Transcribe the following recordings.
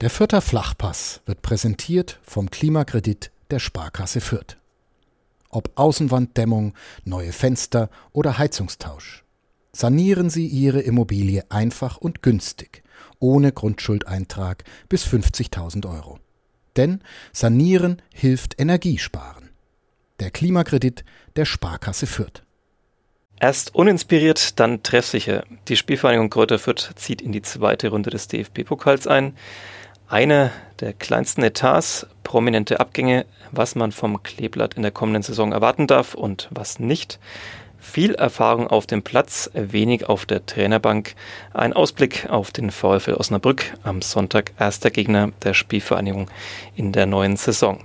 Der Fürther Flachpass wird präsentiert vom Klimakredit der Sparkasse Fürth. Ob Außenwanddämmung, neue Fenster oder Heizungstausch. Sanieren Sie Ihre Immobilie einfach und günstig, ohne Grundschuldeintrag bis 50.000 Euro. Denn Sanieren hilft Energiesparen. Der Klimakredit der Sparkasse Fürth. Erst uninspiriert, dann treffsicher. Die Spielvereinigung Kräuter Fürth zieht in die zweite Runde des DFB-Pokals ein. Eine der kleinsten Etats, prominente Abgänge, was man vom Kleeblatt in der kommenden Saison erwarten darf und was nicht. Viel Erfahrung auf dem Platz, wenig auf der Trainerbank. Ein Ausblick auf den VfL Osnabrück am Sonntag erster Gegner der Spielvereinigung in der neuen Saison.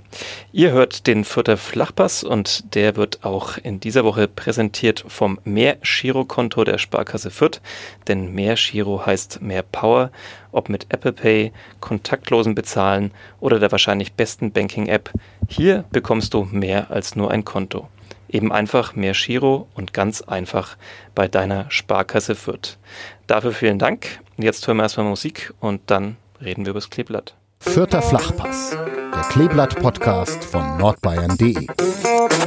Ihr hört den Fürther Flachpass und der wird auch in dieser Woche präsentiert vom Mehr Girokonto der Sparkasse Fürth, denn Mehr Giro heißt mehr Power, ob mit Apple Pay, kontaktlosen Bezahlen oder der wahrscheinlich besten Banking App. Hier bekommst du mehr als nur ein Konto. Eben einfach mehr Giro und ganz einfach bei deiner Sparkasse Fürth. Dafür vielen Dank. Jetzt hören wir erstmal Musik und dann reden wir über das Kleeblatt. Vierter Flachpass, der Kleeblatt-Podcast von nordbayern.de.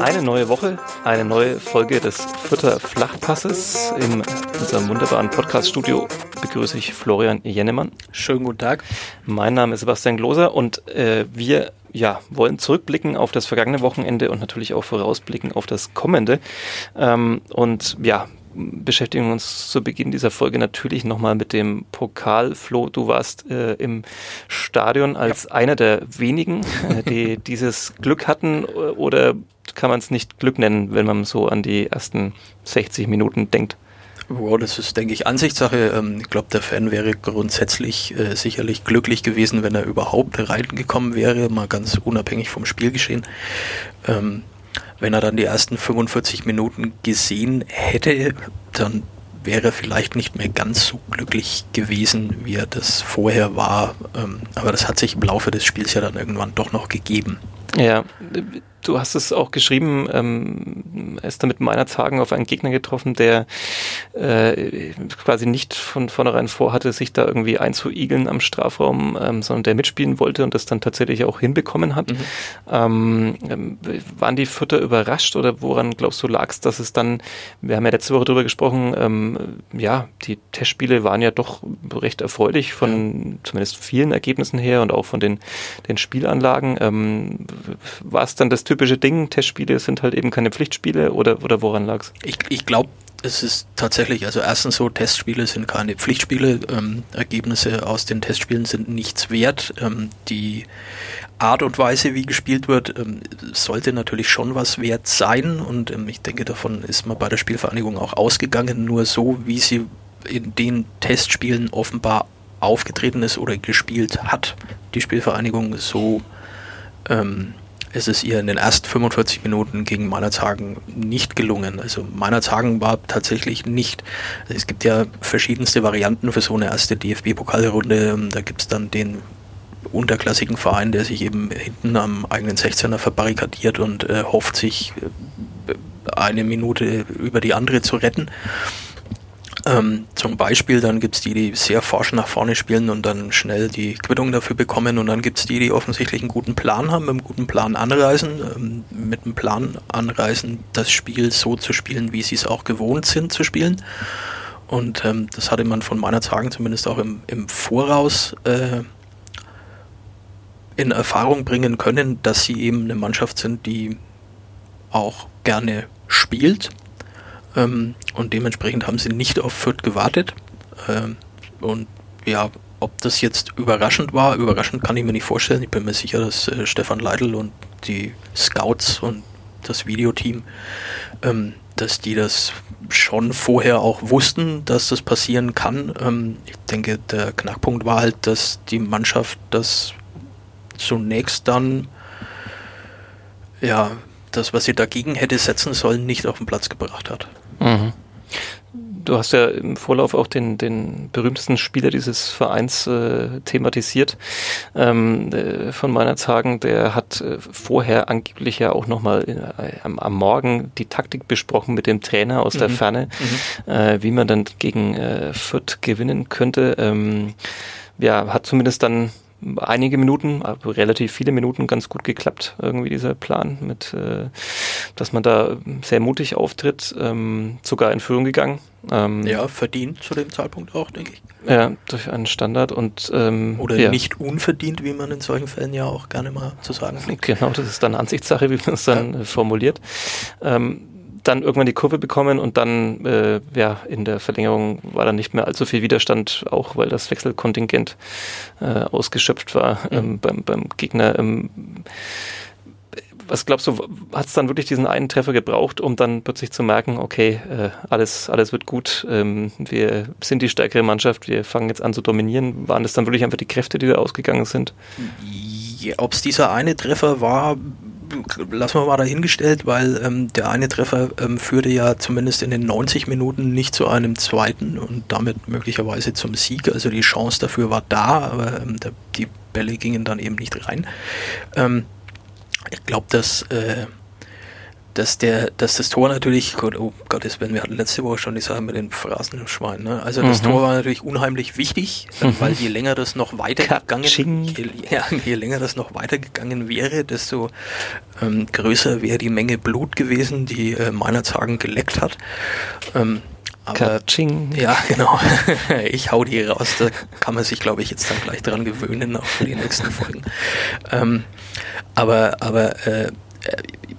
Eine neue Woche, eine neue Folge des Vierter Flachpasses. In unserem wunderbaren Podcast-Studio begrüße ich Florian Jennemann. Schönen guten Tag. Mein Name ist Sebastian Gloser und äh, wir ja, wollen zurückblicken auf das vergangene Wochenende und natürlich auch vorausblicken auf das kommende. Ähm, und ja, beschäftigen uns zu Beginn dieser Folge natürlich nochmal mit dem Pokal. Flo, du warst äh, im Stadion als ja. einer der wenigen, äh, die dieses Glück hatten oder kann man es nicht Glück nennen, wenn man so an die ersten 60 Minuten denkt? Wow, das ist, denke ich, Ansichtssache. Ähm, ich glaube, der Fan wäre grundsätzlich äh, sicherlich glücklich gewesen, wenn er überhaupt reingekommen wäre, mal ganz unabhängig vom Spielgeschehen. Ähm, wenn er dann die ersten 45 Minuten gesehen hätte, dann wäre er vielleicht nicht mehr ganz so glücklich gewesen, wie er das vorher war. Ähm, aber das hat sich im Laufe des Spiels ja dann irgendwann doch noch gegeben. Ja, Du hast es auch geschrieben, ähm, er ist damit meiner Tagen auf einen Gegner getroffen, der äh, quasi nicht von vornherein vorhatte, sich da irgendwie einzuigeln am Strafraum, ähm, sondern der mitspielen wollte und das dann tatsächlich auch hinbekommen hat. Mhm. Ähm, ähm waren die Vierter überrascht oder woran glaubst du lag es, dass es dann, wir haben ja letzte Woche drüber gesprochen, ähm, ja, die Testspiele waren ja doch recht erfreulich von ja. zumindest vielen Ergebnissen her und auch von den, den Spielanlagen. Ähm, war es dann das typische Ding, Testspiele sind halt eben keine Pflichtspiele oder, oder woran lag es? Ich, ich glaube, es ist tatsächlich, also erstens so, Testspiele sind keine Pflichtspiele, ähm, Ergebnisse aus den Testspielen sind nichts wert. Ähm, die Art und Weise, wie gespielt wird, ähm, sollte natürlich schon was wert sein und ähm, ich denke, davon ist man bei der Spielvereinigung auch ausgegangen, nur so, wie sie in den Testspielen offenbar aufgetreten ist oder gespielt hat, die Spielvereinigung so ähm, es ist ihr in den ersten 45 Minuten gegen Meinerzhagen nicht gelungen. Also Meinerzhagen war tatsächlich nicht, also es gibt ja verschiedenste Varianten für so eine erste DFB-Pokalrunde. Da gibt es dann den unterklassigen Verein, der sich eben hinten am eigenen 16er verbarrikadiert und äh, hofft, sich äh, eine Minute über die andere zu retten. Ähm, zum Beispiel, dann gibt es die, die sehr forsch nach vorne spielen und dann schnell die Quittung dafür bekommen und dann gibt es die, die offensichtlich einen guten Plan haben, mit einem guten Plan anreisen, ähm, mit einem Plan anreisen, das Spiel so zu spielen, wie sie es auch gewohnt sind zu spielen. Und ähm, das hatte man von meiner Tagen zumindest auch im, im Voraus äh, in Erfahrung bringen können, dass sie eben eine Mannschaft sind, die auch gerne spielt ähm, und dementsprechend haben sie nicht auf Fürth gewartet. Ähm, und ja, ob das jetzt überraschend war, überraschend kann ich mir nicht vorstellen. Ich bin mir sicher, dass äh, Stefan Leidl und die Scouts und das Videoteam, ähm, dass die das schon vorher auch wussten, dass das passieren kann. Ähm, ich denke, der Knackpunkt war halt, dass die Mannschaft das zunächst dann ja das, was sie dagegen hätte setzen sollen, nicht auf den Platz gebracht hat. Mhm. Du hast ja im Vorlauf auch den, den berühmtesten Spieler dieses Vereins äh, thematisiert ähm, äh, von meiner Tagen. Der hat äh, vorher angeblich ja auch nochmal äh, am, am Morgen die Taktik besprochen mit dem Trainer aus mhm. der Ferne, mhm. Äh, wie man dann gegen äh, Fürth gewinnen könnte. Ähm, ja, hat zumindest dann einige Minuten, aber relativ viele Minuten ganz gut geklappt, irgendwie dieser Plan, mit, äh, dass man da sehr mutig auftritt, ähm, sogar in Führung gegangen. Ähm, ja, verdient zu dem Zeitpunkt auch, denke ich. Ja, durch einen Standard und ähm, oder ja. nicht unverdient, wie man in solchen Fällen ja auch gerne mal zu sagen pflegt. Genau, das ist dann Ansichtssache, wie man es dann ja. formuliert. Ähm, dann irgendwann die Kurve bekommen und dann äh, ja in der Verlängerung war dann nicht mehr allzu viel Widerstand, auch weil das Wechselkontingent äh, ausgeschöpft war mhm. ähm, beim, beim Gegner. Ähm, was glaubst du, hat es dann wirklich diesen einen Treffer gebraucht, um dann plötzlich zu merken, okay, äh, alles, alles wird gut, ähm, wir sind die stärkere Mannschaft, wir fangen jetzt an zu dominieren. Waren das dann wirklich einfach die Kräfte, die da ausgegangen sind? Ob es dieser eine Treffer war, lassen wir mal dahingestellt, weil ähm, der eine Treffer ähm, führte ja zumindest in den 90 Minuten nicht zu einem zweiten und damit möglicherweise zum Sieg. Also die Chance dafür war da, aber ähm, der, die Bälle gingen dann eben nicht rein. Ähm, ich glaube, dass äh, dass der, dass das Tor natürlich, Gott, oh Gottes Willen, wir hatten letzte Woche schon die Sache mit den Phrasen im Schwein, ne? Also das mhm. Tor war natürlich unheimlich wichtig, mhm. weil je länger das noch weitergegangen, je, ja, je länger das noch weitergegangen wäre, desto ähm, größer wäre die Menge Blut gewesen, die äh, Meinerzagen geleckt hat. Ähm, aber, Katsching. Ja, genau. ich hau die raus. Da kann man sich, glaube ich, jetzt dann gleich dran gewöhnen, auch für die nächsten Folgen. Ähm, aber, aber äh, äh,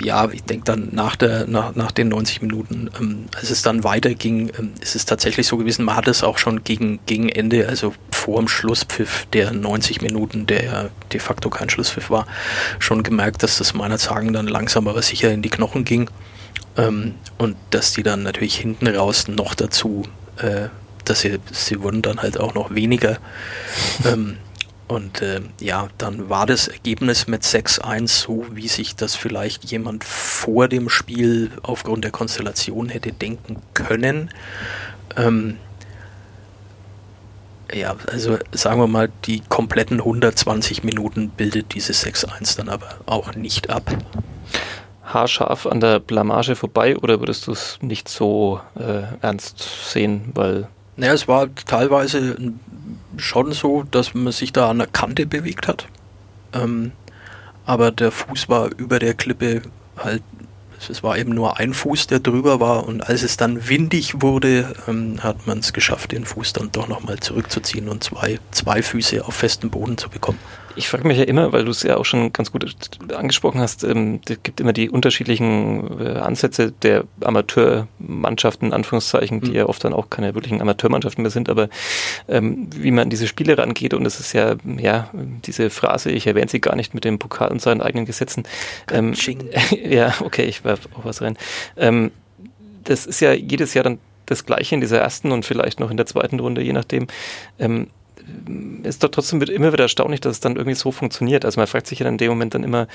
ja, ich denke dann nach, der, nach, nach den 90 Minuten, ähm, als es dann weiterging, ähm, ist es tatsächlich so gewesen, man hat es auch schon gegen, gegen Ende, also vor dem Schlusspfiff der 90 Minuten, der ja de facto kein Schlusspfiff war, schon gemerkt, dass das meiner Sagen dann langsam aber sicher in die Knochen ging ähm, und dass die dann natürlich hinten raus noch dazu, äh, dass sie, sie wurden dann halt auch noch weniger. Ähm, und äh, ja, dann war das Ergebnis mit 6-1 so, wie sich das vielleicht jemand vor dem Spiel aufgrund der Konstellation hätte denken können. Ähm, ja, also sagen wir mal, die kompletten 120 Minuten bildet dieses 6-1 dann aber auch nicht ab. Haarscharf an der Blamage vorbei oder würdest du es nicht so äh, ernst sehen, weil naja, es war teilweise schon so, dass man sich da an der Kante bewegt hat. Ähm, aber der Fuß war über der Klippe halt, es war eben nur ein Fuß, der drüber war und als es dann windig wurde, ähm, hat man es geschafft, den Fuß dann doch nochmal zurückzuziehen und zwei, zwei Füße auf festem Boden zu bekommen. Ich frage mich ja immer, weil du es ja auch schon ganz gut angesprochen hast, ähm, es gibt immer die unterschiedlichen äh, Ansätze der Amateurmannschaften, in Anführungszeichen, die mhm. ja oft dann auch keine wirklichen Amateurmannschaften mehr sind, aber ähm, wie man an diese Spiele rangeht und es ist ja, ja, diese Phrase, ich erwähne sie gar nicht mit dem Pokal und seinen eigenen Gesetzen. Ähm, ja, okay, ich werfe auch was rein. Ähm, das ist ja jedes Jahr dann das Gleiche in dieser ersten und vielleicht noch in der zweiten Runde, je nachdem. Ähm, ist doch trotzdem immer wieder erstaunlich, dass es dann irgendwie so funktioniert. Also man fragt sich ja in dem Moment dann immer,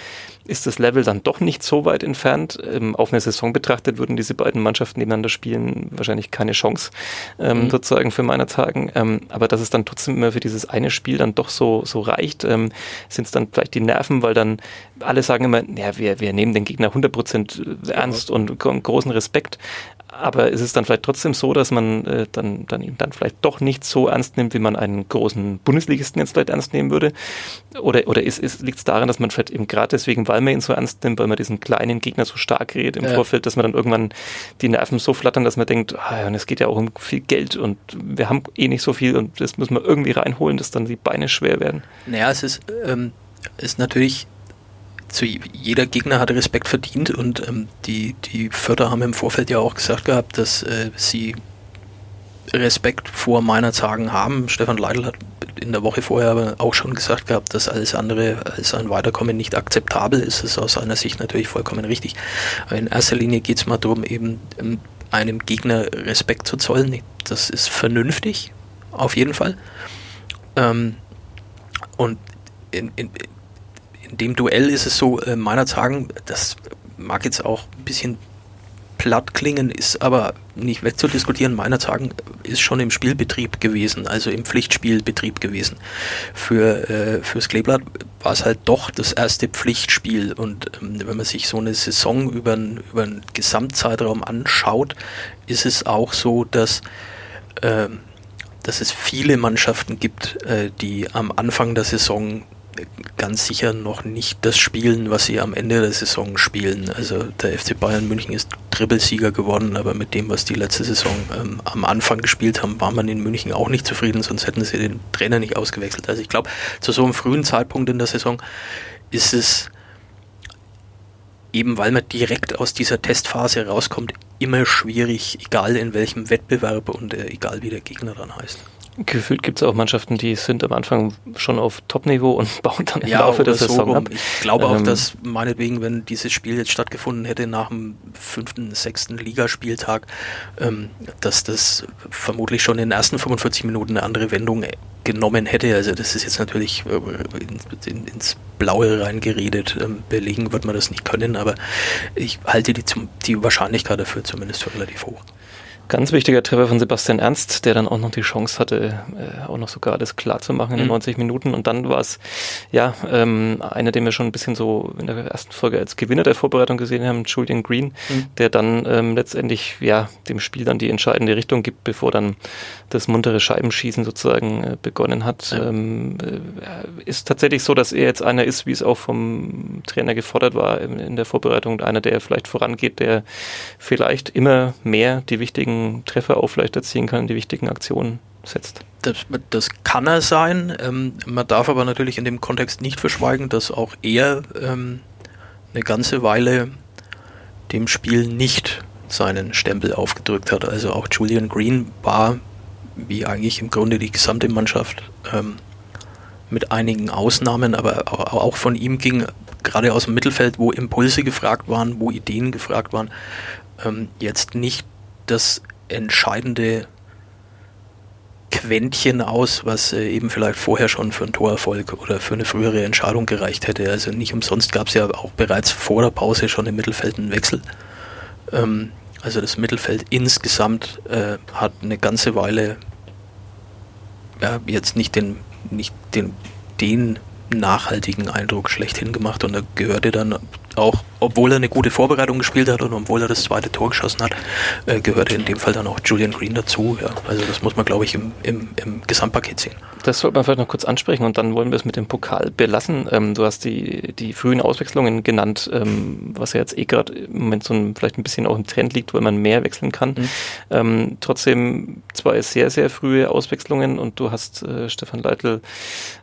ist das Level dann doch nicht so weit entfernt? Ähm, auf eine Saison betrachtet würden diese beiden Mannschaften nebeneinander spielen wahrscheinlich keine Chance, ähm, mhm. sozusagen für meiner Tagen. Ähm, aber dass es dann trotzdem immer für dieses eine Spiel dann doch so, so reicht, ähm, sind es dann vielleicht die Nerven, weil dann alle sagen immer, ja, wir, wir nehmen den Gegner 100% ernst ja. und, und großen Respekt aber ist es dann vielleicht trotzdem so, dass man äh, dann, dann ihn dann vielleicht doch nicht so ernst nimmt, wie man einen großen Bundesligisten jetzt vielleicht ernst nehmen würde? Oder, oder ist, ist, liegt es daran, dass man vielleicht eben gerade deswegen, weil man ihn so ernst nimmt, weil man diesen kleinen Gegner so stark redet im ja. Vorfeld, dass man dann irgendwann die Nerven so flattern, dass man denkt, ah, und es geht ja auch um viel Geld und wir haben eh nicht so viel und das müssen wir irgendwie reinholen, dass dann die Beine schwer werden? Naja, es ist, ähm, ist natürlich zu jeder Gegner hat Respekt verdient und ähm, die, die Förder haben im Vorfeld ja auch gesagt gehabt, dass äh, sie Respekt vor meiner Zagen haben. Stefan Leidl hat in der Woche vorher aber auch schon gesagt gehabt, dass alles andere als ein Weiterkommen nicht akzeptabel ist. Das ist aus seiner Sicht natürlich vollkommen richtig. Aber in erster Linie geht es mal darum, eben ähm, einem Gegner Respekt zu zollen. Das ist vernünftig, auf jeden Fall. Ähm, und in, in, in dem Duell ist es so, äh, meiner sagen, das mag jetzt auch ein bisschen platt klingen, ist aber nicht wegzudiskutieren. Meiner sagen ist schon im Spielbetrieb gewesen, also im Pflichtspielbetrieb gewesen. Für äh, fürs Kleeblatt war es halt doch das erste Pflichtspiel und ähm, wenn man sich so eine Saison über, über einen Gesamtzeitraum anschaut, ist es auch so, dass äh, dass es viele Mannschaften gibt, äh, die am Anfang der Saison ganz sicher noch nicht das spielen, was sie am Ende der Saison spielen. Also der FC Bayern München ist Trippelsieger geworden, aber mit dem, was die letzte Saison ähm, am Anfang gespielt haben, war man in München auch nicht zufrieden, sonst hätten sie den Trainer nicht ausgewechselt. Also ich glaube, zu so einem frühen Zeitpunkt in der Saison ist es eben weil man direkt aus dieser Testphase rauskommt, immer schwierig, egal in welchem Wettbewerb und äh, egal wie der Gegner dann heißt. Gefühlt gibt es auch Mannschaften, die sind am Anfang schon auf Top-Niveau und bauen dann im ja, Laufe der Saison so ab. Ich glaube auch, ähm, dass meinetwegen, wenn dieses Spiel jetzt stattgefunden hätte nach dem fünften, sechsten Ligaspieltag, ähm, dass das vermutlich schon in den ersten 45 Minuten eine andere Wendung genommen hätte. Also das ist jetzt natürlich äh, in, in, ins Blaue reingeredet. Ähm, belegen wird man das nicht können, aber ich halte die, zum, die Wahrscheinlichkeit dafür zumindest für relativ hoch. Ganz wichtiger Treffer von Sebastian Ernst, der dann auch noch die Chance hatte, äh, auch noch sogar alles klar zu machen in den 90 mhm. Minuten. Und dann war es ja ähm, einer, den wir schon ein bisschen so in der ersten Folge als Gewinner der Vorbereitung gesehen haben, Julian Green, mhm. der dann ähm, letztendlich ja dem Spiel dann die entscheidende Richtung gibt, bevor dann das muntere Scheibenschießen sozusagen äh, begonnen hat. Ja. Ähm, äh, ist tatsächlich so, dass er jetzt einer ist, wie es auch vom Trainer gefordert war in, in der Vorbereitung, einer, der vielleicht vorangeht, der vielleicht immer mehr die wichtigen wichtigen Treffer auch vielleicht erzielen kann, die wichtigen Aktionen setzt. Das, das kann er sein. Ähm, man darf aber natürlich in dem Kontext nicht verschweigen, dass auch er ähm, eine ganze Weile dem Spiel nicht seinen Stempel aufgedrückt hat. Also auch Julian Green war, wie eigentlich im Grunde die gesamte Mannschaft, ähm, mit einigen Ausnahmen, aber auch von ihm ging gerade aus dem Mittelfeld, wo Impulse gefragt waren, wo Ideen gefragt waren, ähm, jetzt nicht das entscheidende Quäntchen aus, was äh, eben vielleicht vorher schon für einen Torerfolg oder für eine frühere Entscheidung gereicht hätte. Also nicht umsonst gab es ja auch bereits vor der Pause schon im Mittelfeld einen Wechsel. Ähm, also das Mittelfeld insgesamt äh, hat eine ganze Weile ja, jetzt nicht den, nicht den, den nachhaltigen Eindruck schlechthin gemacht und da gehörte dann auch, obwohl er eine gute Vorbereitung gespielt hat und obwohl er das zweite Tor geschossen hat, äh, gehörte in dem Fall dann auch Julian Green dazu. Ja. Also das muss man, glaube ich, im, im, im Gesamtpaket sehen. Das sollte man vielleicht noch kurz ansprechen und dann wollen wir es mit dem Pokal belassen. Ähm, du hast die, die frühen Auswechslungen genannt, ähm, was ja jetzt eh gerade im Moment so ein, vielleicht ein bisschen auch im Trend liegt, weil man mehr wechseln kann. Mhm. Ähm, trotzdem zwei sehr, sehr frühe Auswechslungen und du hast äh, Stefan Leitl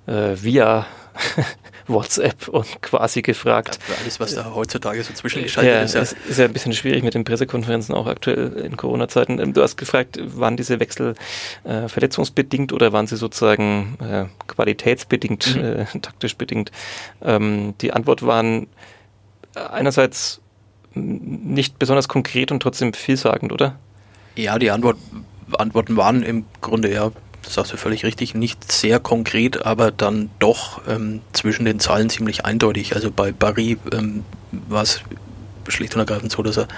äh, via WhatsApp und quasi gefragt. Ja, alles, was da heutzutage so zwischengeschaltet ja, ist. Ja, ist ja ein bisschen schwierig mit den Pressekonferenzen, auch aktuell in Corona-Zeiten. Ähm, du hast gefragt, waren diese Wechsel äh, verletzungsbedingt oder waren sie sozusagen äh, qualitätsbedingt, mhm. äh, taktisch bedingt? Ähm, die Antwort waren einerseits nicht besonders konkret und trotzdem vielsagend, oder? Ja, die Antwort, Antworten waren im Grunde ja das sagst du völlig richtig, nicht sehr konkret, aber dann doch ähm, zwischen den Zahlen ziemlich eindeutig. Also bei Barry ähm, war es schlicht und ergreifend so, dass er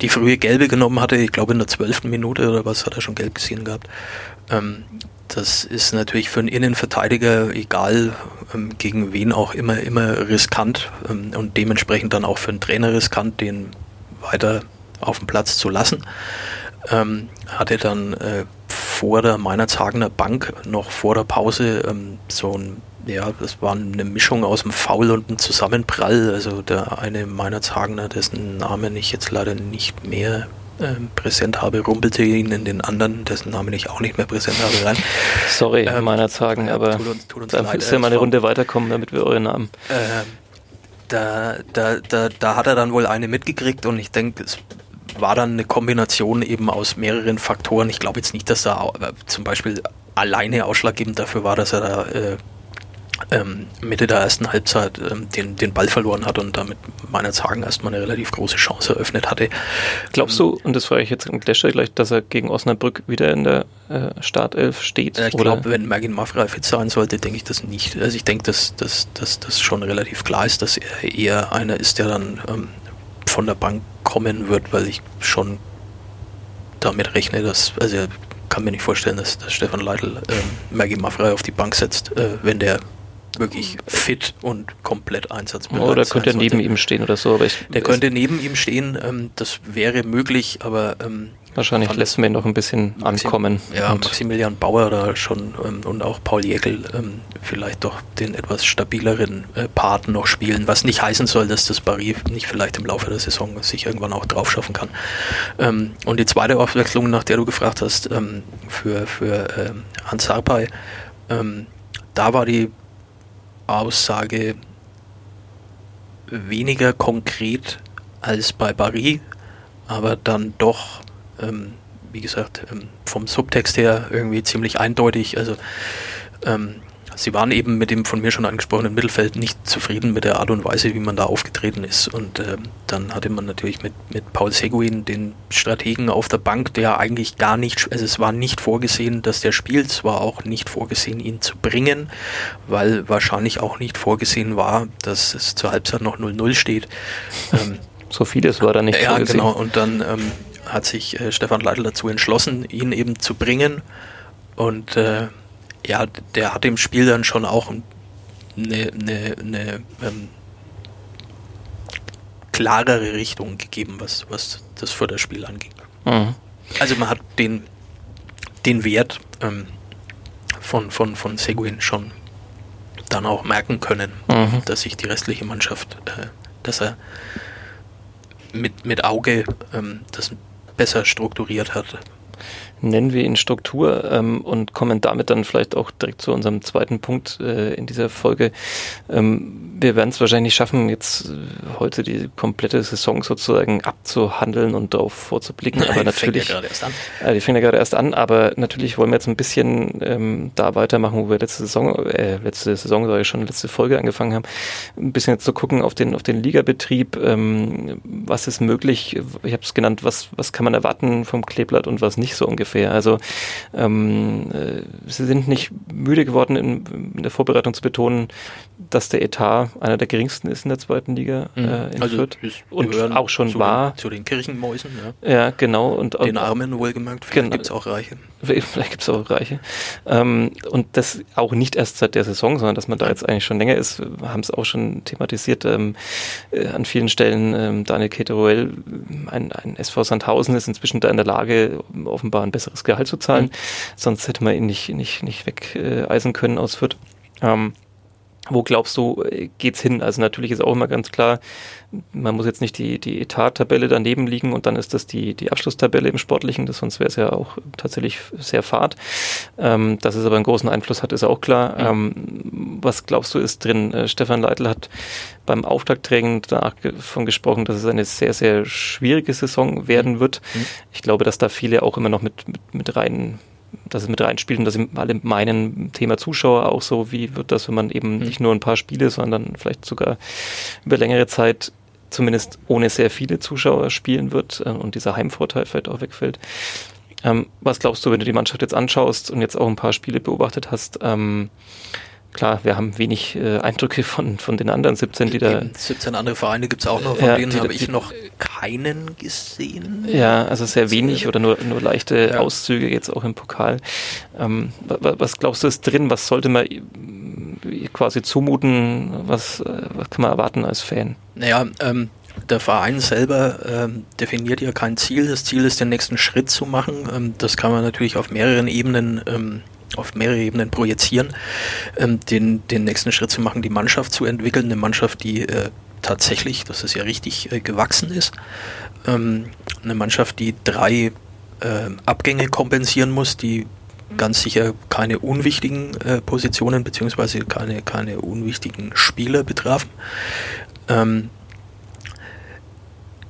die frühe Gelbe genommen hatte. Ich glaube in der zwölften Minute oder was hat er schon gelb gesehen gehabt. Ähm, das ist natürlich für einen Innenverteidiger, egal ähm, gegen wen auch immer, immer riskant ähm, und dementsprechend dann auch für einen Trainer riskant, den weiter auf dem Platz zu lassen. Ähm, hatte dann äh, vor der Meinerzhagener Bank noch vor der Pause ähm, so ein, ja, das war eine Mischung aus einem Foul und einem Zusammenprall. Also der eine Meinerzhagener, dessen Namen ich jetzt leider nicht mehr ähm, präsent habe, rumpelte ihn in den anderen, dessen Namen ich auch nicht mehr präsent habe, rein. Sorry, ähm, Meinerzhagen, ja, aber tut uns, tut uns da müsst ihr mal eine Runde weiterkommen, damit wir eure Namen. Äh, da, da, da, da hat er dann wohl eine mitgekriegt und ich denke, es war dann eine Kombination eben aus mehreren Faktoren. Ich glaube jetzt nicht, dass er äh, zum Beispiel alleine ausschlaggebend dafür war, dass er da äh, ähm, Mitte der ersten Halbzeit ähm, den, den Ball verloren hat und damit meiner Sagen erstmal eine relativ große Chance eröffnet hatte. Glaubst du, und das frage ich jetzt an Glescher gleich, dass er gegen Osnabrück wieder in der äh, Startelf steht? Äh, ich glaube, wenn Mergin Mafra fit sein sollte, denke ich das nicht. Also ich denke, dass das dass, dass schon relativ klar ist, dass er eher einer ist, der dann ähm, von der Bank kommen wird, weil ich schon damit rechne, dass, also kann mir nicht vorstellen, dass, dass Stefan Leitl ähm, Maggie Maffrey auf die Bank setzt, äh, wenn der wirklich fit und komplett einsatzbereit Oder könnte er neben ihm stehen oder so. Aber ich, der könnte neben ihm stehen, ähm, das wäre möglich, aber ähm, Wahrscheinlich lässt man ihn noch ein bisschen Maxim ankommen. Ja, Maximilian Bauer da schon ähm, und auch Paul Jäckel ähm, vielleicht doch den etwas stabileren äh, Part noch spielen, was nicht heißen soll, dass das Barry nicht vielleicht im Laufe der Saison sich irgendwann auch drauf schaffen kann. Ähm, und die zweite Aufwechslung, nach der du gefragt hast, ähm, für, für ähm, Hans Sarpay, da war die Aussage weniger konkret als bei Barry, aber dann doch ähm, wie gesagt, ähm, vom Subtext her irgendwie ziemlich eindeutig. Also ähm, sie waren eben mit dem von mir schon angesprochenen Mittelfeld nicht zufrieden mit der Art und Weise, wie man da aufgetreten ist. Und ähm, dann hatte man natürlich mit, mit Paul Seguin den Strategen auf der Bank, der eigentlich gar nicht, also es war nicht vorgesehen, dass der spielt, es war auch nicht vorgesehen, ihn zu bringen, weil wahrscheinlich auch nicht vorgesehen war, dass es zur Halbzeit noch 0-0 steht. Ähm, so vieles war da nicht ja, vorgesehen. Ja, genau. Und dann ähm, hat sich äh, Stefan Leitl dazu entschlossen, ihn eben zu bringen. Und äh, ja, der hat dem Spiel dann schon auch eine, eine, eine ähm, klarere Richtung gegeben, was, was das Förderspiel anging. Mhm. Also man hat den, den Wert ähm, von, von, von Seguin schon dann auch merken können, mhm. dass sich die restliche Mannschaft, äh, dass er mit, mit Auge ähm, das besser strukturiert hat nennen wir ihn Struktur ähm, und kommen damit dann vielleicht auch direkt zu unserem zweiten Punkt äh, in dieser Folge. Ähm, wir werden es wahrscheinlich nicht schaffen, jetzt äh, heute die komplette Saison sozusagen abzuhandeln und darauf vorzublicken. Aber natürlich, fängt ja gerade erst an. Äh, die fängt ja gerade erst an, aber natürlich wollen wir jetzt ein bisschen ähm, da weitermachen, wo wir letzte Saison, äh, letzte Saison, sage ich schon, letzte Folge angefangen haben, ein bisschen jetzt zu gucken auf den auf den Ligabetrieb, ähm, was ist möglich, ich habe es genannt, was was kann man erwarten vom Kleeblatt und was nicht so ungefähr ungefähr. Also ähm, äh, sie sind nicht müde geworden, in, in, der Vorbereitung zu betonen, dass der Etat einer der geringsten ist in der zweiten Liga mhm. äh, in also Fürth und auch schon zu war. Den, zu den Kirchenmäusen, ja. Ja, genau. Und den Armen wohlgemerkt, vielleicht genau, gibt es auch Reiche. Vielleicht gibt es auch Reiche. Ähm, und das auch nicht erst seit der Saison, sondern dass man da jetzt eigentlich schon länger ist, haben es auch schon thematisiert ähm, äh, an vielen Stellen. Ähm, Daniel Keteruel, ein, ein SV Sandhausen, ist inzwischen da in der Lage, offenbar ein besseres Gehalt zu zahlen. Mhm. Sonst hätte man ihn nicht, nicht, nicht wegeisen können aus Fürth. Ähm, wo glaubst du, äh, geht's hin? Also natürlich ist auch immer ganz klar, man muss jetzt nicht die, die Etat-Tabelle daneben liegen und dann ist das die, die Abschlusstabelle im Sportlichen, das sonst wäre es ja auch tatsächlich sehr fad. Ähm, dass es aber einen großen Einfluss hat, ist auch klar. Ja. Ähm, was glaubst du ist drin? Äh, Stefan Leitl hat beim Auftakttraining davon gesprochen, dass es eine sehr, sehr schwierige Saison werden mhm. wird. Mhm. Ich glaube, dass da viele auch immer noch mit, mit, mit rein dass es mit reinspielt und dass alle meinen Thema Zuschauer auch so, wie wird das, wenn man eben mhm. nicht nur ein paar Spiele, sondern vielleicht sogar über längere Zeit zumindest ohne sehr viele Zuschauer spielen wird äh, und dieser Heimvorteil vielleicht auch wegfällt. Ähm, was glaubst du, wenn du die Mannschaft jetzt anschaust und jetzt auch ein paar Spiele beobachtet hast, ähm, klar, wir haben wenig äh, Eindrücke von, von den anderen 17, die da. 17 andere Vereine gibt es auch noch, von ja, denen habe ich noch keinen gesehen. Ja, also sehr wenig oder nur, nur leichte ja. Auszüge jetzt auch im Pokal. Ähm, was, was, glaubst du ist drin? Was sollte man quasi zumuten? Was, äh, was kann man erwarten als Fan? Naja, ähm, der Verein selber ähm, definiert ja kein Ziel. Das Ziel ist, den nächsten Schritt zu machen. Ähm, das kann man natürlich auf mehreren Ebenen ähm, auf mehrere Ebenen projizieren, ähm, den, den nächsten Schritt zu machen, die Mannschaft zu entwickeln, eine Mannschaft, die äh, tatsächlich, das ist ja richtig, äh, gewachsen ist, ähm, eine Mannschaft, die drei äh, Abgänge kompensieren muss, die ganz sicher keine unwichtigen äh, Positionen beziehungsweise keine, keine unwichtigen Spieler betrafen. Ähm,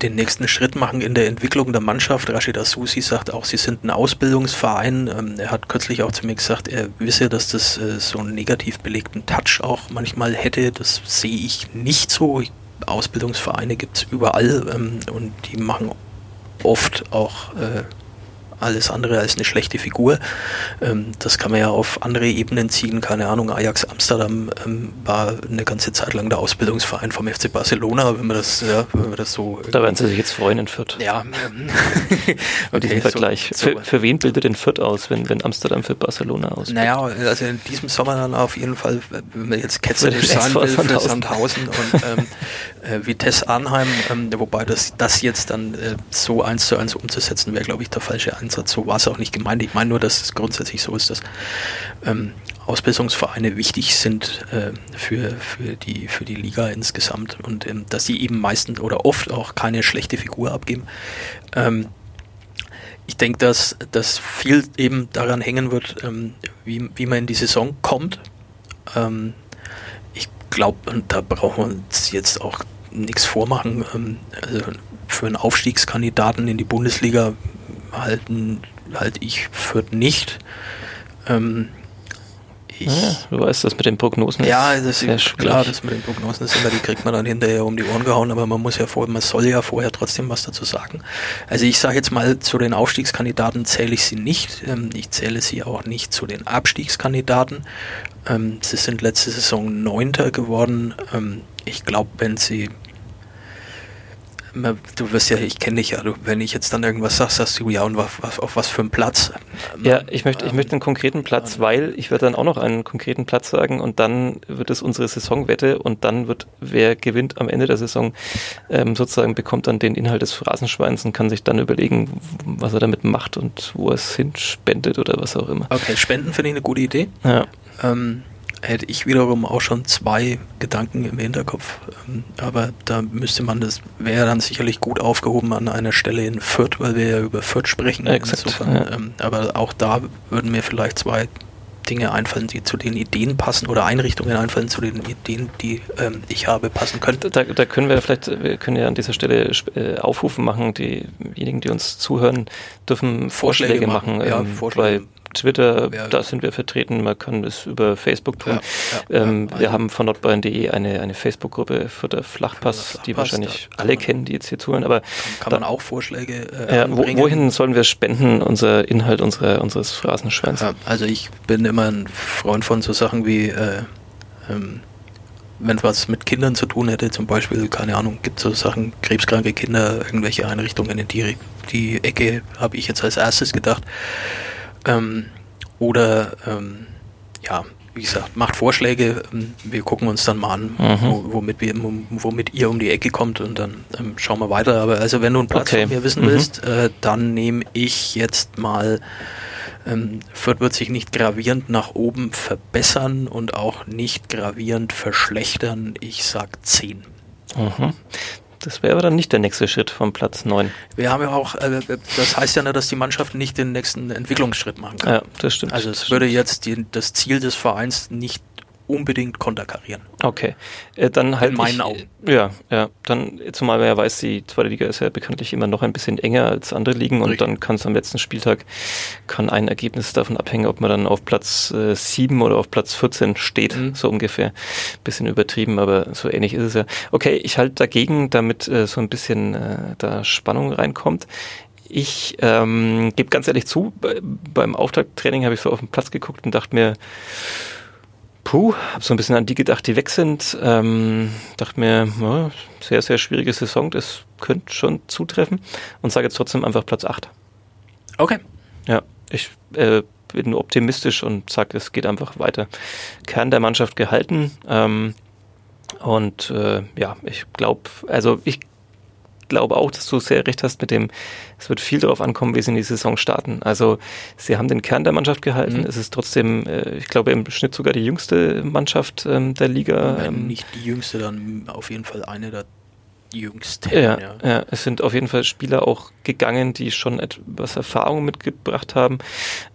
den nächsten Schritt machen in der Entwicklung der Mannschaft. Rashid Asusi sagt auch, sie sind ein Ausbildungsverein. Ähm, er hat kürzlich auch zu mir gesagt, er wisse, dass das äh, so einen negativ belegten Touch auch manchmal hätte. Das sehe ich nicht so. Ausbildungsvereine gibt es überall ähm, und die machen oft auch äh, alles andere als eine schlechte Figur. Ähm, das kann man ja auf andere Ebenen ziehen. Keine Ahnung, Ajax Amsterdam ähm, war eine ganze Zeit lang der Ausbildungsverein vom FC Barcelona, wenn man das, ja, wenn man das so. Da werden Sie sich jetzt freuen in Fürth. Ja, ähm, okay, Vergleich. So, so. Für, für, wen bildet denn Fürth aus, wenn, wenn Amsterdam für Barcelona ausbildet? Naja, also in diesem Sommer dann auf jeden Fall, wenn man jetzt ketzerisch sein will, für Sandhausen und ähm, äh, Vitesse Arnheim, ähm, wobei das, das jetzt dann äh, so eins zu eins umzusetzen wäre, glaube ich, der falsche Einsatz. So war es auch nicht gemeint. Ich meine nur, dass es grundsätzlich so ist, dass ähm, Ausbildungsvereine wichtig sind äh, für, für, die, für die Liga insgesamt und ähm, dass sie eben meistens oder oft auch keine schlechte Figur abgeben. Ähm, ich denke, dass, dass viel eben daran hängen wird, ähm, wie, wie man in die Saison kommt. Ähm, glaube, da brauchen wir uns jetzt auch nichts vormachen. Ähm, also für einen Aufstiegskandidaten in die Bundesliga halten halte ich für nicht. Ähm, ich, ja, du weißt, das mit den Prognosen ja, das ist klar, das mit den Prognosen ist immer, die kriegt man dann hinterher um die Ohren gehauen, aber man muss ja vor, man soll ja vorher trotzdem was dazu sagen. Also ich sage jetzt mal, zu den Aufstiegskandidaten zähle ich sie nicht. Ähm, ich zähle sie auch nicht zu den Abstiegskandidaten. Ähm, sie sind letzte Saison Neunter geworden. Ähm, ich glaube, wenn sie du wirst ja, ich kenne dich ja, du, wenn ich jetzt dann irgendwas sag, sagst du, ja, und auf, auf, auf was für einen Platz? Ja, ich möchte, ich möchte einen konkreten Platz, weil ich werde dann auch noch einen konkreten Platz sagen und dann wird es unsere Saisonwette und dann wird, wer gewinnt am Ende der Saison, ähm, sozusagen bekommt dann den Inhalt des Phrasenschweins und kann sich dann überlegen, was er damit macht und wo er es hinspendet oder was auch immer. Okay, Spenden finde ich eine gute Idee. Ja. Ähm, hätte ich wiederum auch schon zwei Gedanken im Hinterkopf. Ähm, aber da müsste man das, wäre dann sicherlich gut aufgehoben an einer Stelle in Fürth, weil wir ja über Fürth sprechen. Exakt, Insofern, ja. Ähm, aber auch da würden mir vielleicht zwei Dinge einfallen, die zu den Ideen passen oder Einrichtungen einfallen, zu den Ideen, die ähm, ich habe, passen könnten. Da, da, können wir vielleicht, wir können ja an dieser Stelle äh, Aufrufe machen. Diejenigen, die uns zuhören, dürfen Vorschläge, Vorschläge machen. machen. Ja, ähm, Vorschläge. Twitter, ja. da sind wir vertreten. Man kann es über Facebook tun. Ja, ähm, wir haben von nordbayern.de eine, eine Facebook-Gruppe für der Flachpass, Flachpass die wahrscheinlich alle kennen, die jetzt hier zuhören. Aber kann, kann man auch Vorschläge äh, wo, Wohin sollen wir spenden, unser Inhalt unserer, unseres Phrasenschweins? also ich bin immer ein Freund von so Sachen wie äh, ähm, wenn es was mit Kindern zu tun hätte, zum Beispiel, keine Ahnung, gibt es so Sachen, krebskranke Kinder, irgendwelche Einrichtungen in die, die Ecke, habe ich jetzt als erstes gedacht. Ähm, oder ähm, ja, wie gesagt, macht Vorschläge, ähm, wir gucken uns dann mal an, mhm. womit, wir, womit ihr um die Ecke kommt und dann ähm, schauen wir weiter. Aber also wenn du einen Platz okay. von mir wissen mhm. willst, äh, dann nehme ich jetzt mal ähm, Fürth wird sich nicht gravierend nach oben verbessern und auch nicht gravierend verschlechtern. Ich sag 10. Mhm. Das wäre aber dann nicht der nächste Schritt vom Platz 9. Wir haben ja auch, äh, das heißt ja nicht, dass die Mannschaft nicht den nächsten Entwicklungsschritt machen kann. Ja, das stimmt. Also es würde jetzt die, das Ziel des Vereins nicht unbedingt konterkarieren. Okay, äh, dann halt in meinen Augen. Ja, ja, dann zumal man ja weiß, die zweite Liga ist ja bekanntlich immer noch ein bisschen enger als andere Ligen und Richtig. dann kann es am letzten Spieltag kann ein Ergebnis davon abhängen, ob man dann auf Platz äh, 7 oder auf Platz 14 steht, mhm. so ungefähr. Bisschen übertrieben, aber so ähnlich ist es ja. Okay, ich halte dagegen, damit äh, so ein bisschen äh, da Spannung reinkommt. Ich ähm, gebe ganz ehrlich zu, bei, beim Auftakttraining habe ich so auf den Platz geguckt und dachte mir, Puh, hab so ein bisschen an die gedacht, die weg sind. Ähm, dachte mir, ja, sehr, sehr schwierige Saison, das könnte schon zutreffen und sage jetzt trotzdem einfach Platz 8. Okay. Ja, ich äh, bin optimistisch und sage, es geht einfach weiter. Kern der Mannschaft gehalten. Ähm, und äh, ja, ich glaube, also ich glaube auch, dass du sehr recht hast mit dem, es wird viel darauf ankommen, wie sie in die Saison starten. Also sie haben den Kern der Mannschaft gehalten. Mhm. Es ist trotzdem, äh, ich glaube, im Schnitt sogar die jüngste Mannschaft ähm, der Liga. Ähm, nicht die jüngste, dann auf jeden Fall eine der jüngsten. Ja, ja. ja, es sind auf jeden Fall Spieler auch gegangen, die schon etwas Erfahrung mitgebracht haben.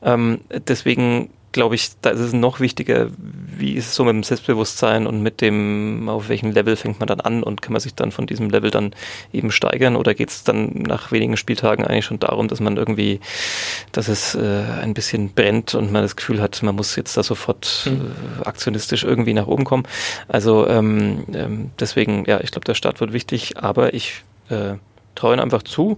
Ähm, deswegen glaube ich, da ist es noch wichtiger, wie ist es so mit dem Selbstbewusstsein und mit dem, auf welchem Level fängt man dann an und kann man sich dann von diesem Level dann eben steigern oder geht es dann nach wenigen Spieltagen eigentlich schon darum, dass man irgendwie, dass es äh, ein bisschen brennt und man das Gefühl hat, man muss jetzt da sofort mhm. äh, aktionistisch irgendwie nach oben kommen. Also ähm, ähm, deswegen, ja, ich glaube, der Start wird wichtig, aber ich äh, traue ihn einfach zu.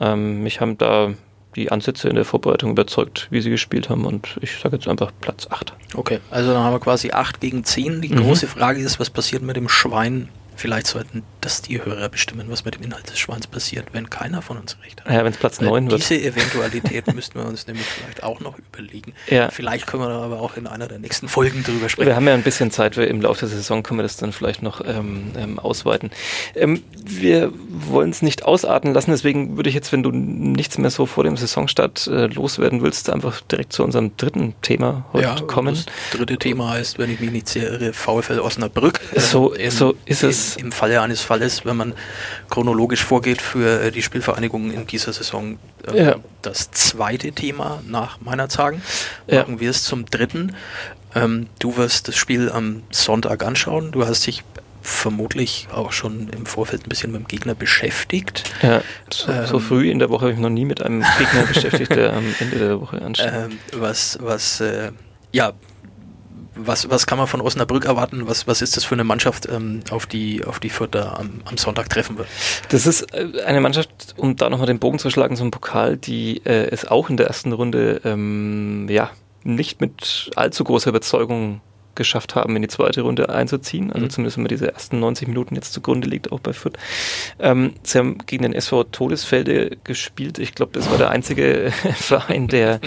Ähm, mich haben da die Ansätze in der Vorbereitung überzeugt, wie sie gespielt haben. Und ich sage jetzt einfach Platz 8. Okay, also dann haben wir quasi 8 gegen 10. Die mhm. große Frage ist, was passiert mit dem Schwein Vielleicht sollten das die Hörer bestimmen, was mit dem Inhalt des Schweins passiert, wenn keiner von uns recht hat. Ja, wenn es Platz 9 wird. Diese Eventualität müssten wir uns nämlich vielleicht auch noch überlegen. Ja. Vielleicht können wir da aber auch in einer der nächsten Folgen drüber sprechen. Wir haben ja ein bisschen Zeit, im Laufe der Saison können wir das dann vielleicht noch ähm, ähm, ausweiten. Ähm, wir wollen es nicht ausarten lassen, deswegen würde ich jetzt, wenn du nichts mehr so vor dem Saisonstart äh, loswerden willst, einfach direkt zu unserem dritten Thema heute ja, kommen. Das dritte Thema heißt, wenn ich mich nicht sehr irre, VfL Osnabrück. So, äh, so ist es im Falle eines Falles, wenn man chronologisch vorgeht für äh, die Spielvereinigung in dieser Saison, äh, ja. das zweite Thema nach meiner Zagen. Machen ja. wir es zum dritten. Ähm, du wirst das Spiel am Sonntag anschauen. Du hast dich vermutlich auch schon im Vorfeld ein bisschen mit dem Gegner beschäftigt. Ja, so, ähm, so früh in der Woche habe ich mich noch nie mit einem Gegner beschäftigt, der am Ende der Woche ansteht. Ähm, was, was, äh, ja, was, was kann man von Osnabrück erwarten? Was, was ist das für eine Mannschaft, ähm, auf die, auf die Fürth am, am Sonntag treffen wird? Das ist äh, eine Mannschaft, um da nochmal den Bogen zu schlagen zum Pokal, die äh, es auch in der ersten Runde ähm, ja, nicht mit allzu großer Überzeugung geschafft haben, in die zweite Runde einzuziehen. Also mhm. zumindest wenn man diese ersten 90 Minuten jetzt zugrunde liegt, auch bei Fürth. Ähm, sie haben gegen den SV Todesfelde gespielt. Ich glaube, das war der einzige Verein, der,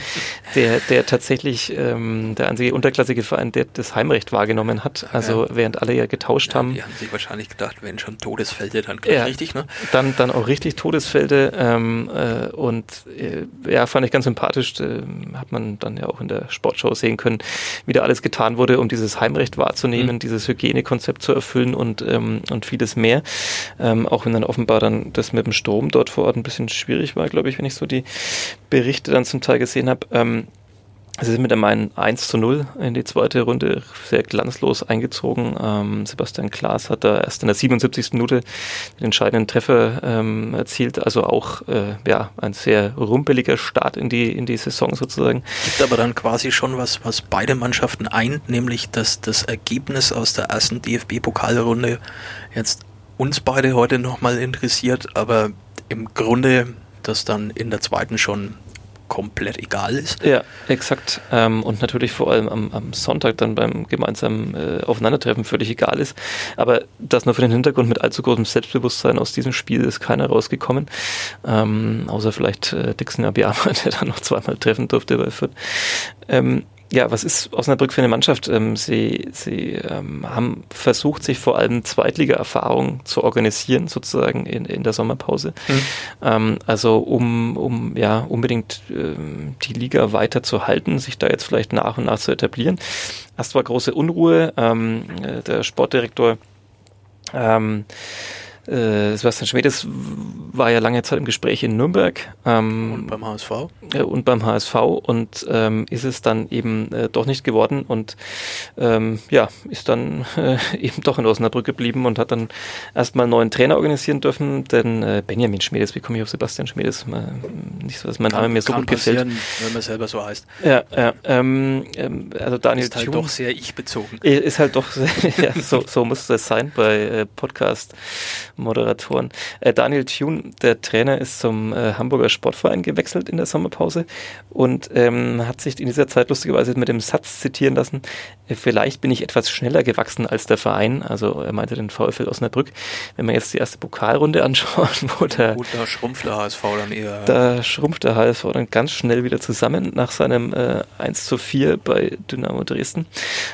der, der tatsächlich, ähm, der einzige unterklassige Verein, der das Heimrecht wahrgenommen hat. Also ja. während alle ja getauscht ja, haben. Die haben sich wahrscheinlich gedacht, wenn schon Todesfelde, dann ja, richtig, ne? Dann, dann auch richtig Todesfelde. Ähm, äh, und äh, ja, fand ich ganz sympathisch. Äh, hat man dann ja auch in der Sportshow sehen können, wie da alles getan wurde, um diese dieses Heimrecht wahrzunehmen, mhm. dieses Hygienekonzept zu erfüllen und, ähm, und vieles mehr. Ähm, auch wenn dann offenbar dann das mit dem Strom dort vor Ort ein bisschen schwierig war, glaube ich, wenn ich so die Berichte dann zum Teil gesehen habe. Ähm, Sie sind mit einem 1 zu 0 in die zweite Runde sehr glanzlos eingezogen. Ähm, Sebastian Klaas hat da erst in der 77. Minute den entscheidenden Treffer ähm, erzielt. Also auch äh, ja, ein sehr rumpeliger Start in die, in die Saison sozusagen. Gibt aber dann quasi schon was, was beide Mannschaften eint, nämlich dass das Ergebnis aus der ersten DFB-Pokalrunde jetzt uns beide heute nochmal interessiert, aber im Grunde das dann in der zweiten schon komplett egal ist. Ja, exakt. Ähm, und natürlich vor allem am, am, Sonntag dann beim gemeinsamen äh, Aufeinandertreffen völlig egal ist. Aber das nur für den Hintergrund mit allzu großem Selbstbewusstsein aus diesem Spiel ist keiner rausgekommen. Ähm, außer vielleicht äh, Dixon Abiyama, der dann noch zweimal treffen durfte bei Fürth. Ähm, ja, was ist Osnabrück für eine Mannschaft? Ähm, sie sie ähm, haben versucht, sich vor allem Zweitliga-Erfahrung zu organisieren, sozusagen in, in der Sommerpause. Mhm. Ähm, also um, um ja unbedingt ähm, die Liga weiter zu halten, sich da jetzt vielleicht nach und nach zu etablieren. Erst war große Unruhe. Ähm, äh, der Sportdirektor ähm, äh, Sebastian Schmedes war ja lange Zeit im Gespräch in Nürnberg. Ähm, und beim HSV. Äh, und beim HSV und ähm, ist es dann eben äh, doch nicht geworden und ähm, ja, ist dann äh, eben doch in Osnabrück geblieben und hat dann erstmal einen neuen Trainer organisieren dürfen, denn äh, Benjamin Schmedes, wie komme ich auf Sebastian Schmedes? Nicht so, dass mein Name mir so gut gefällt. wenn man selber so heißt. Ja, ja ähm, ähm also Daniel Ist halt Thun, doch sehr ich-bezogen. Ist halt doch, ja, so, so muss das sein bei äh, Podcast Moderatoren. Äh, Daniel Thune, der Trainer, ist zum äh, Hamburger Sportverein gewechselt in der Sommerpause und ähm, hat sich in dieser Zeit lustigerweise mit dem Satz zitieren lassen, äh, vielleicht bin ich etwas schneller gewachsen als der Verein. Also er meinte den VfL Osnabrück. Wenn man jetzt die erste Pokalrunde anschaut, wo der... Gut, da schrumpft der HSV dann eher. Da schrumpft der HSV dann ganz schnell wieder zusammen nach seinem äh, 1 zu 4 bei Dynamo Dresden.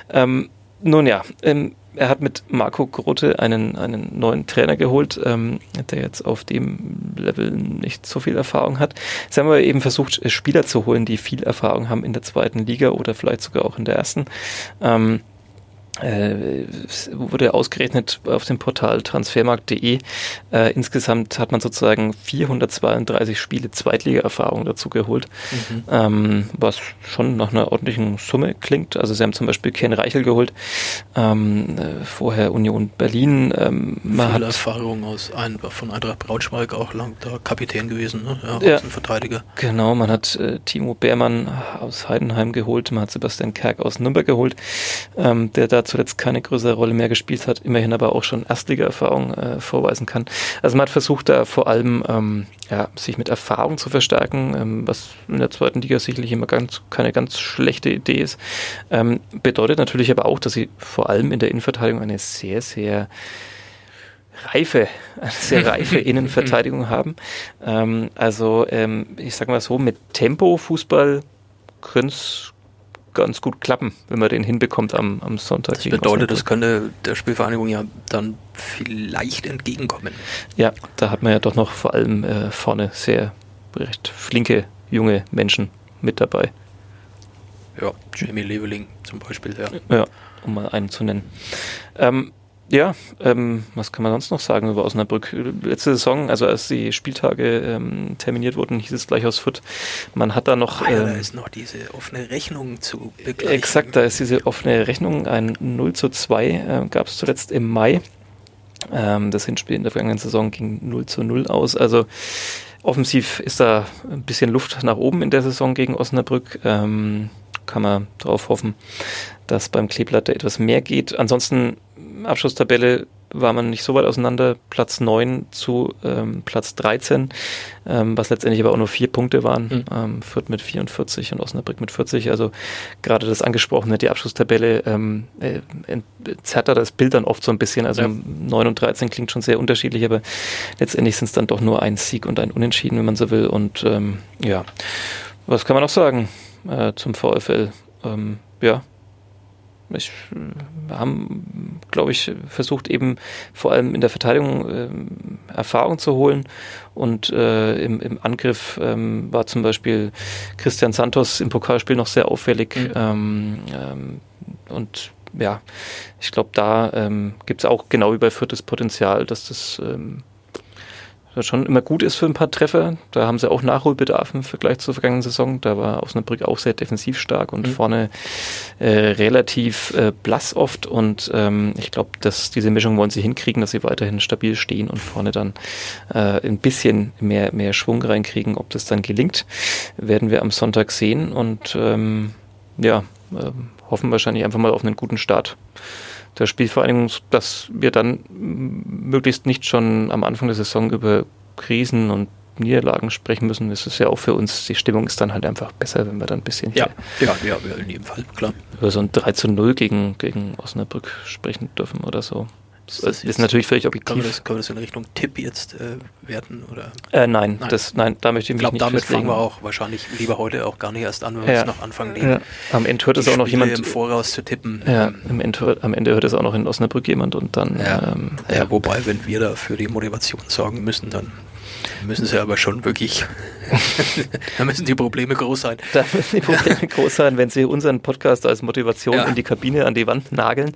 Ähm, nun ja, ähm, er hat mit Marco Grote einen, einen neuen Trainer geholt, ähm, der jetzt auf dem Level nicht so viel Erfahrung hat. Sie haben aber eben versucht, Spieler zu holen, die viel Erfahrung haben in der zweiten Liga oder vielleicht sogar auch in der ersten. Ähm, äh, wurde ausgerechnet auf dem Portal transfermarkt.de. Äh, insgesamt hat man sozusagen 432 Spiele Zweitliga-Erfahrung dazu geholt, mhm. ähm, was schon nach einer ordentlichen Summe klingt. Also sie haben zum Beispiel Ken Reichel geholt, ähm, äh, vorher Union Berlin. Ähm, man Viel hat Erfahrung aus ein, von Eintracht Braunschweig auch lang da Kapitän gewesen, ne? ja, ja, Verteidiger. Genau, man hat äh, Timo Beermann aus Heidenheim geholt, man hat Sebastian Kerk aus Nürnberg geholt, ähm, der da zuletzt keine größere Rolle mehr gespielt hat, immerhin aber auch schon Erstliga-Erfahrung äh, vorweisen kann. Also man hat versucht, da vor allem ähm, ja, sich mit Erfahrung zu verstärken, ähm, was in der zweiten Liga sicherlich immer ganz, keine ganz schlechte Idee ist. Ähm, bedeutet natürlich aber auch, dass sie vor allem in der Innenverteidigung eine sehr, sehr reife, sehr reife Innenverteidigung haben. Ähm, also ähm, ich sage mal so, mit Tempo Fußball könnte es ganz gut klappen, wenn man den hinbekommt am, am Sonntag. Das bedeutet, das könnte der Spielvereinigung ja dann vielleicht entgegenkommen. Ja, da hat man ja doch noch vor allem äh, vorne sehr recht flinke junge Menschen mit dabei. Ja, Jamie Leveling zum Beispiel, ja. Ja, um mal einen zu nennen. Ähm, ja, ähm, was kann man sonst noch sagen über Osnabrück? Letzte Saison, also als die Spieltage ähm, terminiert wurden, hieß es gleich aus Fürth, man hat da noch... Ah, ja, ähm, da ist noch diese offene Rechnung zu begleichen. Exakt, da ist diese offene Rechnung, ein 0 zu 2 äh, gab es zuletzt im Mai. Ähm, das Hinspiel in der vergangenen Saison ging 0 zu 0 aus, also offensiv ist da ein bisschen Luft nach oben in der Saison gegen Osnabrück. Ähm, kann man darauf hoffen, dass beim Kleeblatt da etwas mehr geht. Ansonsten Abschlusstabelle war man nicht so weit auseinander. Platz 9 zu ähm, Platz 13, ähm, was letztendlich aber auch nur vier Punkte waren. Mhm. Ähm, Fürth mit 44 und Osnabrück mit 40. Also gerade das angesprochene, die Abschlusstabelle ähm, äh, zerrt da das Bild dann oft so ein bisschen. Also ja. 9 und 13 klingt schon sehr unterschiedlich, aber letztendlich sind es dann doch nur ein Sieg und ein Unentschieden, wenn man so will. Und ähm, ja, was kann man noch sagen äh, zum VfL? Ähm, ja, ich, äh, haben, glaube ich, versucht eben vor allem in der Verteidigung äh, Erfahrung zu holen und äh, im, im Angriff ähm, war zum Beispiel Christian Santos im Pokalspiel noch sehr auffällig mhm. ähm, ähm, und ja, ich glaube, da ähm, gibt es auch genau wie bei Fürth das Potenzial, dass das ähm, schon immer gut ist für ein paar Treffer. Da haben sie auch Nachholbedarf im Vergleich zur vergangenen Saison. Da war Osnabrück auch sehr defensiv stark und mhm. vorne äh, relativ äh, blass oft. Und ähm, ich glaube, dass diese Mischung wollen sie hinkriegen, dass sie weiterhin stabil stehen und vorne dann äh, ein bisschen mehr, mehr Schwung reinkriegen. Ob das dann gelingt, werden wir am Sonntag sehen. Und ähm, ja, äh, hoffen wahrscheinlich einfach mal auf einen guten Start der Spielvereinigung, dass wir dann möglichst nicht schon am Anfang der Saison über Krisen und Niederlagen sprechen müssen. Das ist ja auch für uns, die Stimmung ist dann halt einfach besser, wenn wir dann ein bisschen ja, ja, ja, in jedem Fall, klar. Über so ein 3 zu 0 gegen, gegen Osnabrück sprechen dürfen oder so. Das, das ist natürlich völlig objektiv. Kann man das, kann man das in Richtung Tipp jetzt äh, werten? Oder? Äh, nein, nein. Das, nein, da möchte ich mich glaub, nicht damit festlegen. fangen wir auch wahrscheinlich lieber heute auch gar nicht erst an, wenn ja. wir es noch anfangen. Ja. Am Ende hört es auch noch jemand im Voraus zu tippen. Ja, am Ende, am Ende hört es auch noch in Osnabrück jemand und dann. Ja. Ähm, ja, wobei, wenn wir da für die Motivation sorgen müssen, dann müssen sie aber schon wirklich, da müssen die Probleme groß sein. Da müssen die Probleme ja. groß sein, wenn sie unseren Podcast als Motivation ja. in die Kabine an die Wand nageln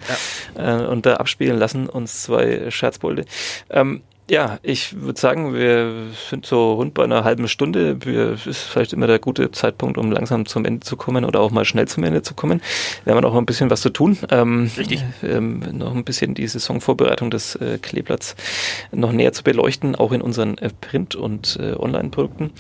ja. äh, und da abspielen lassen, uns zwei Scherzbolde. Ähm, ja, ich würde sagen, wir sind so rund bei einer halben Stunde. Wir, ist vielleicht immer der gute Zeitpunkt, um langsam zum Ende zu kommen oder auch mal schnell zum Ende zu kommen. Wir haben noch ein bisschen was zu tun. Ähm, Richtig. Ähm, noch ein bisschen die Saisonvorbereitung des äh, Kleeblatts noch näher zu beleuchten, auch in unseren äh, Print- und äh, Online-Produkten.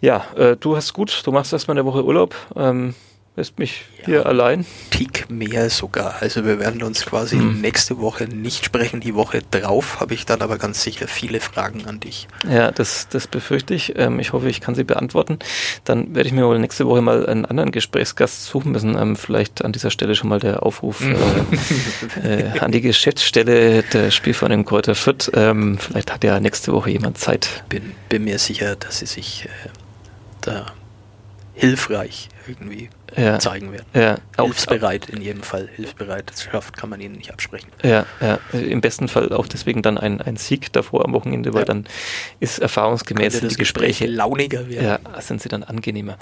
Ja, äh, du hast gut, du machst erstmal eine Woche Urlaub. Ähm, Lässt mich ja, hier allein. Tick mehr sogar. Also wir werden uns quasi hm. nächste Woche nicht sprechen. Die Woche drauf habe ich dann aber ganz sicher viele Fragen an dich. Ja, das, das befürchte ich. Ähm, ich hoffe, ich kann sie beantworten. Dann werde ich mir wohl nächste Woche mal einen anderen Gesprächsgast suchen müssen. Ähm, vielleicht an dieser Stelle schon mal der Aufruf äh, äh, an die Geschäftsstelle der Spielvereinigung Kräuter Fürth. Ähm, vielleicht hat ja nächste Woche jemand Zeit. Bin, bin mir sicher, dass sie sich äh, da hilfreich irgendwie ja. zeigen werden. Ja. Hilfsbereit in jedem Fall. Hilfsbereit, das schafft, kann man ihnen nicht absprechen. Ja, ja. Im besten Fall auch deswegen dann ein, ein Sieg davor am Wochenende, weil ja. dann ist erfahrungsgemäß die Gespräche Gespräch launiger werden. Ja, sind sie dann angenehmer.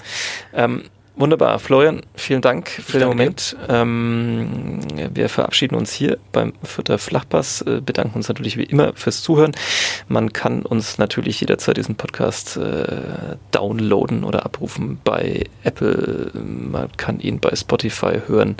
Ähm, Wunderbar. Florian, vielen Dank für den Moment. Ähm, wir verabschieden uns hier beim Fürther Flachpass, äh, bedanken uns natürlich wie immer fürs Zuhören. Man kann uns natürlich jederzeit diesen Podcast äh, downloaden oder abrufen bei Apple. Man kann ihn bei Spotify hören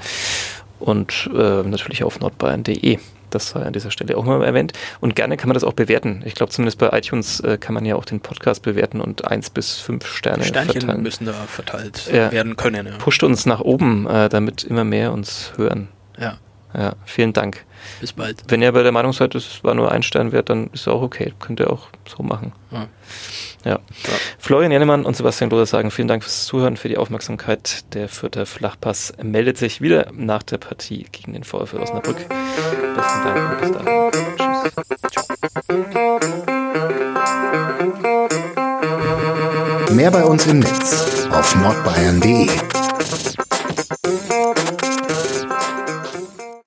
und äh, natürlich auf nordbayern.de. Das sei an dieser Stelle auch mal erwähnt. Und gerne kann man das auch bewerten. Ich glaube, zumindest bei iTunes äh, kann man ja auch den Podcast bewerten und eins bis fünf Sterne Sternchen verteilen. müssen da verteilt ja. werden können. Ja. Pusht uns nach oben, äh, damit immer mehr uns hören. Ja. Ja, vielen Dank. Bis bald. Wenn ihr bei der Meinung seid, es war nur ein Stern wert, dann ist es auch okay. Könnt ihr auch so machen. Ja. Ja. Florian Jennemann und Sebastian Loder sagen vielen Dank fürs Zuhören, für die Aufmerksamkeit. Der vierte Flachpass meldet sich wieder nach der Partie gegen den VfL Osnabrück. Besten Dank und bis dann. Tschüss. Mehr bei uns im Netz auf nordbayern.de